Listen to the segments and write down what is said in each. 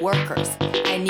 workers. I need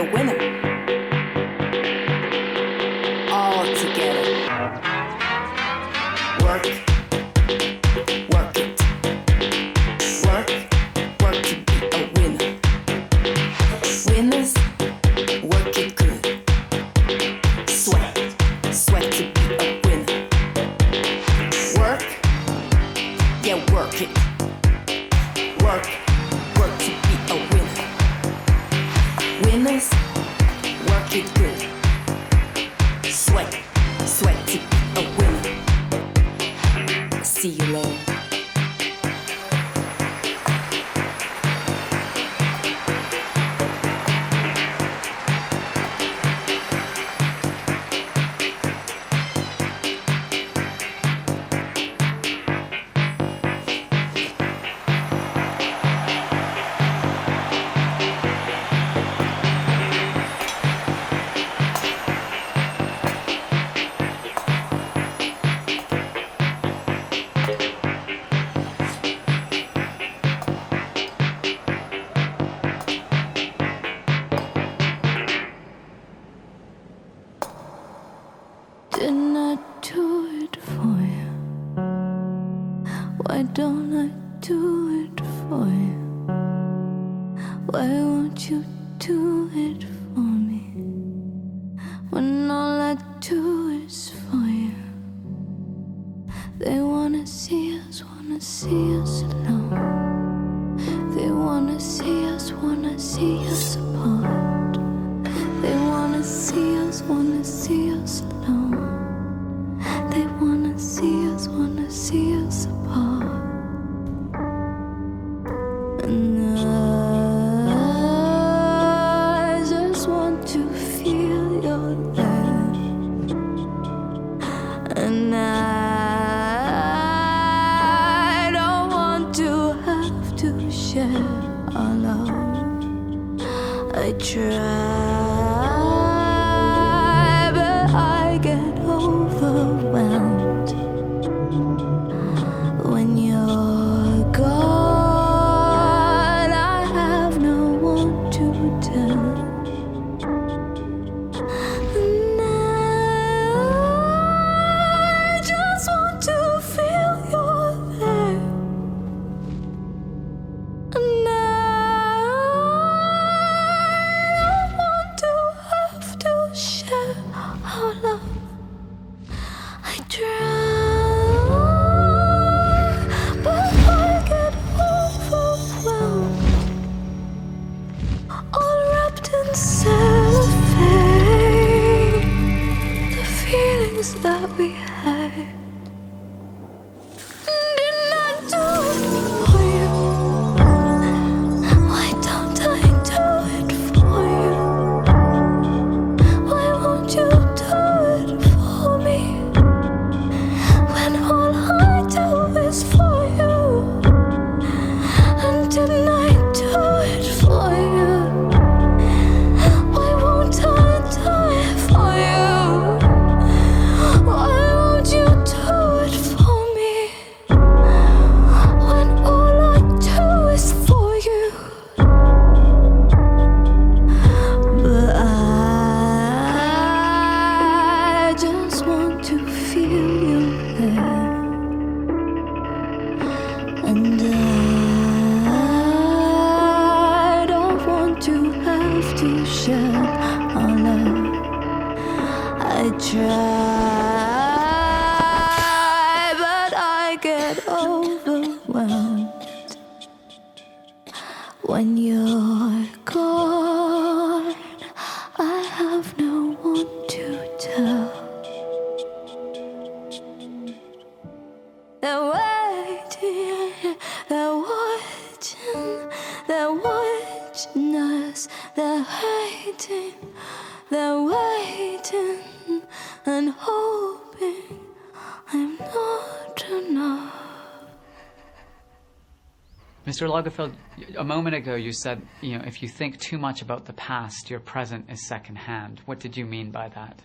Mr. Lagerfeld, a moment ago you said, you know, if you think too much about the past, your present is secondhand. What did you mean by that?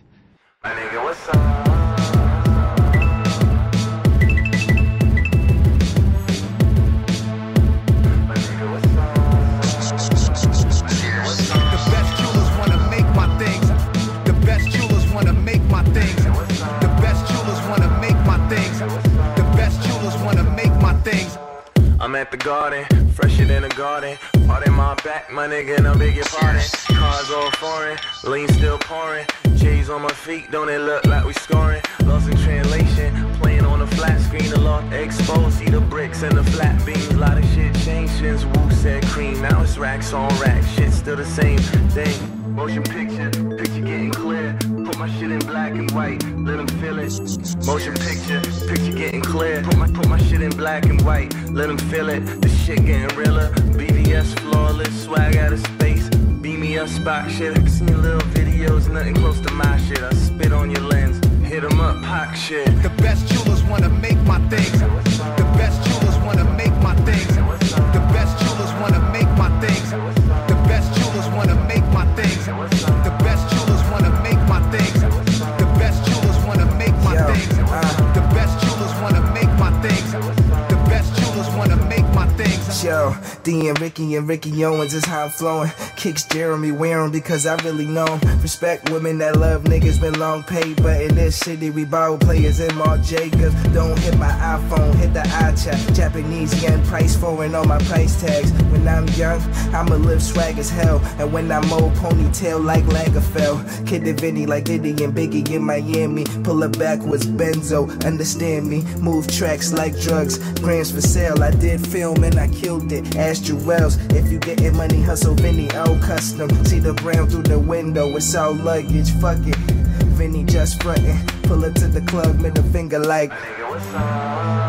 At the garden, fresher than a garden. Part in my back, my nigga, and I beg your. Cars all foreign, lean still pouring. J's on my feet, don't it look like we scoring? Lost in translation, playing on a flat screen, a lot exposed. See the bricks and the flat beams, a lot of shit changed since Wu said cream. Now it's racks on racks, shit still the same thing. Motion picture, picture getting clear. Put my shit in black and white, let them feel it. Motion picture, picture getting clear. Put my put my shit in black and white, let them feel it. This shit getting realer. BBS flawless, swag out of space. Beam me up, spot shit. I seen little videos, nothing close to my shit. I spit on your lens, hit 'em up, pop shit. The best jewelers wanna make my things. The best jewelers Yo, D and Ricky and Ricky Owens is how I'm flowing. Kicks Jeremy wearing because I really know. Respect women that love niggas been long paid, but in this city we borrow players in Marc Jacobs. Don't hit my iPhone, hit the iChat. Japanese yen price foreign on my price tags. When I'm young, I'ma live swag as hell. And when I'm old, ponytail like Lagerfeld. Kid the Vinny like Diddy and Biggie in Miami. Pull up backwards, Benzo, understand me. Move tracks like drugs, grams for sale. I did film and I killed it. Ask Jewels if you getting money, hustle Vinny, old custom. See the brown through the window, it's all luggage, fuck it. Vinny just frontin', pull up to the club, middle finger like. When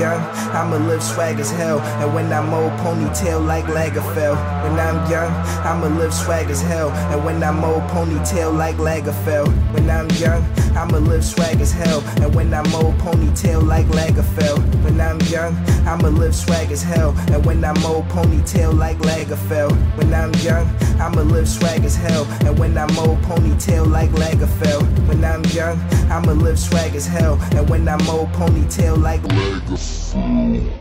young, I'ma live swag as hell. And when I'm old, ponytail like Lagerfeld. When I'm young, I'ma live swag as hell. And when I'm old, ponytail like Lagerfeld. When I'm young, I'ma live swag as hell. And when I'm old, ponytail like Lagerfeld. When I'm young, I'ma live swag as hell. And when I'm old, ponytail like Lagerfeld. When I'm young, I'ma live swag as hell. And when I'm old, ponytail like Lagerfeld. When I'm young, I'ma live swag as hell. And when I'm old, ponytail like Lagerfeld. Five.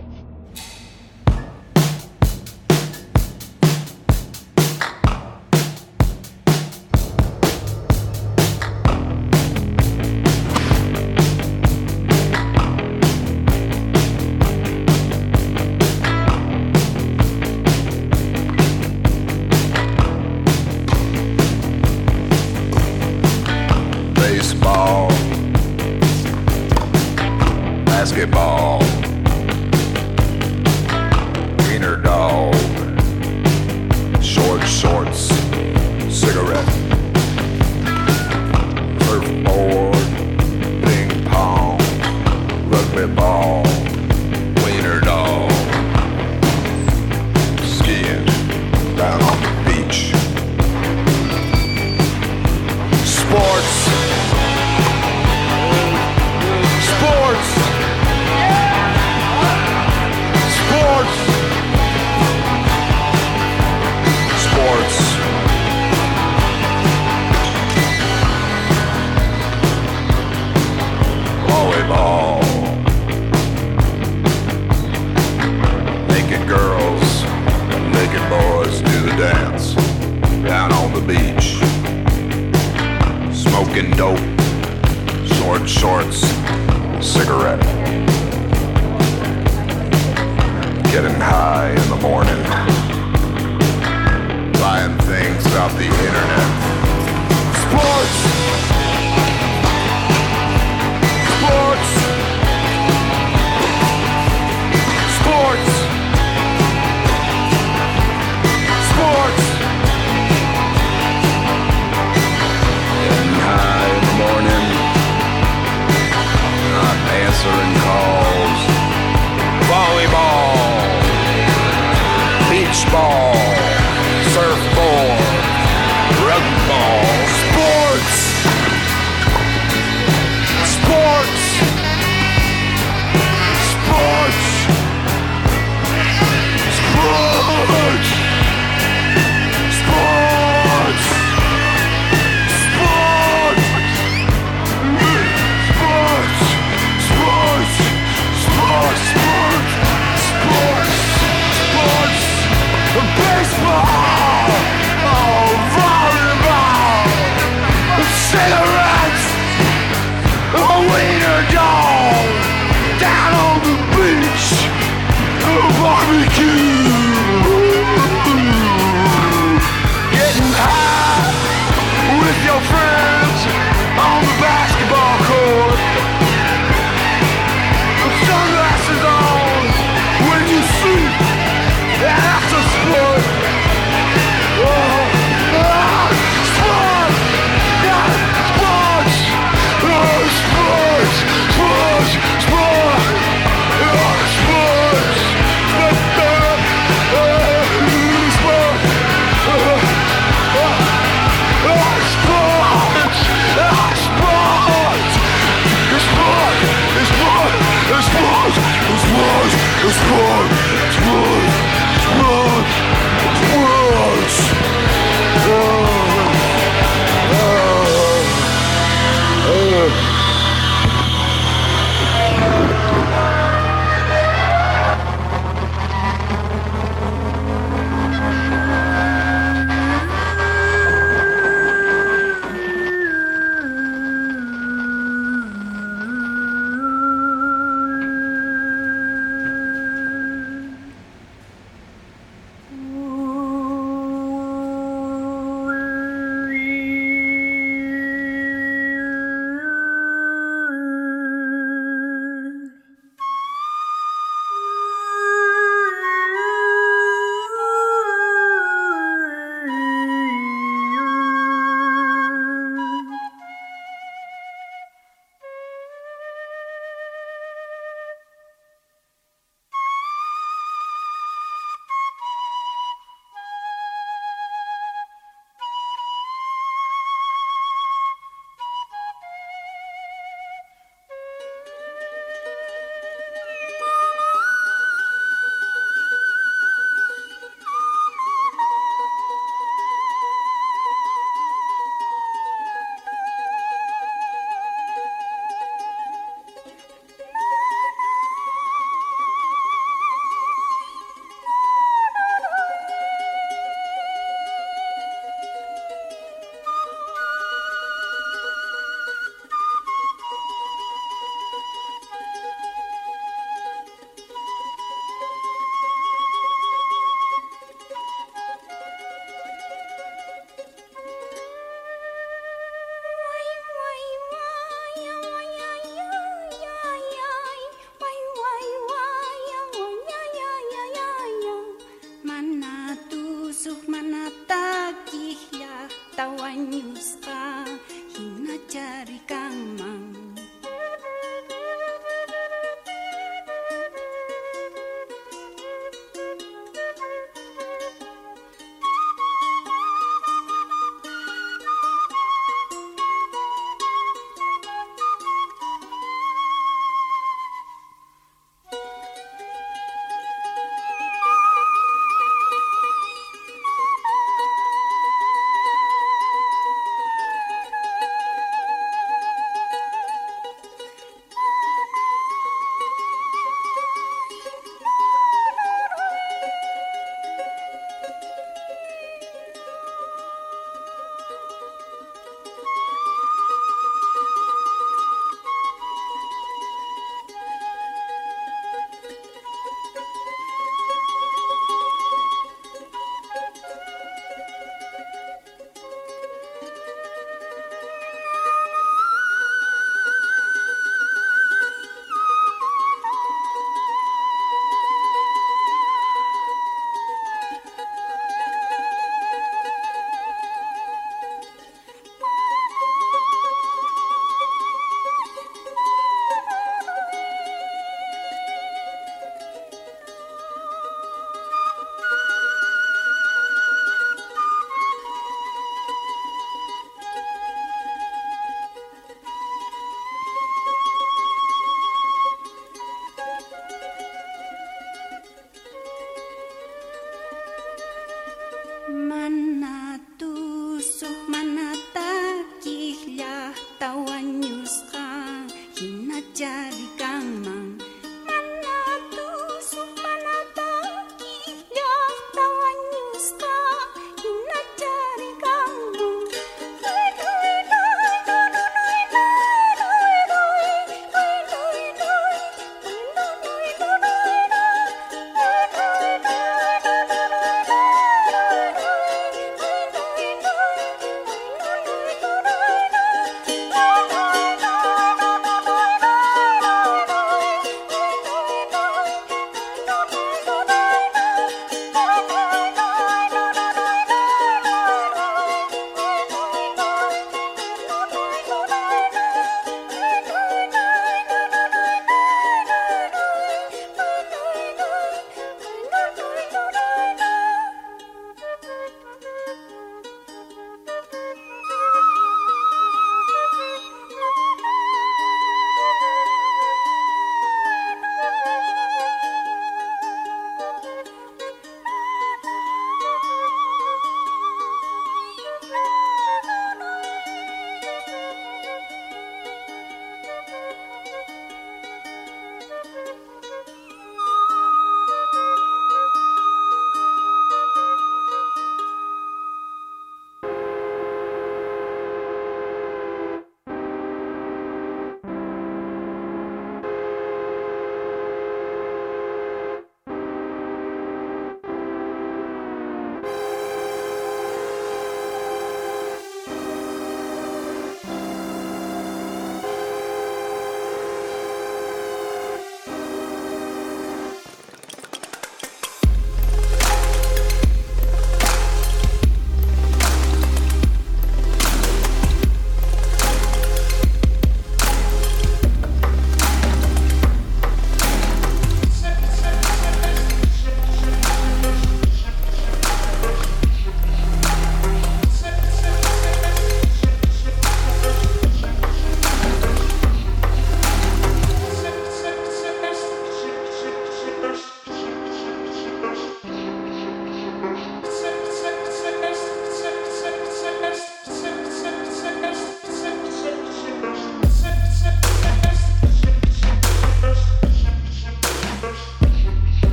It's blood, it's blood, it's blood, it's blood, it's blood. Oh. oh. oh. oh.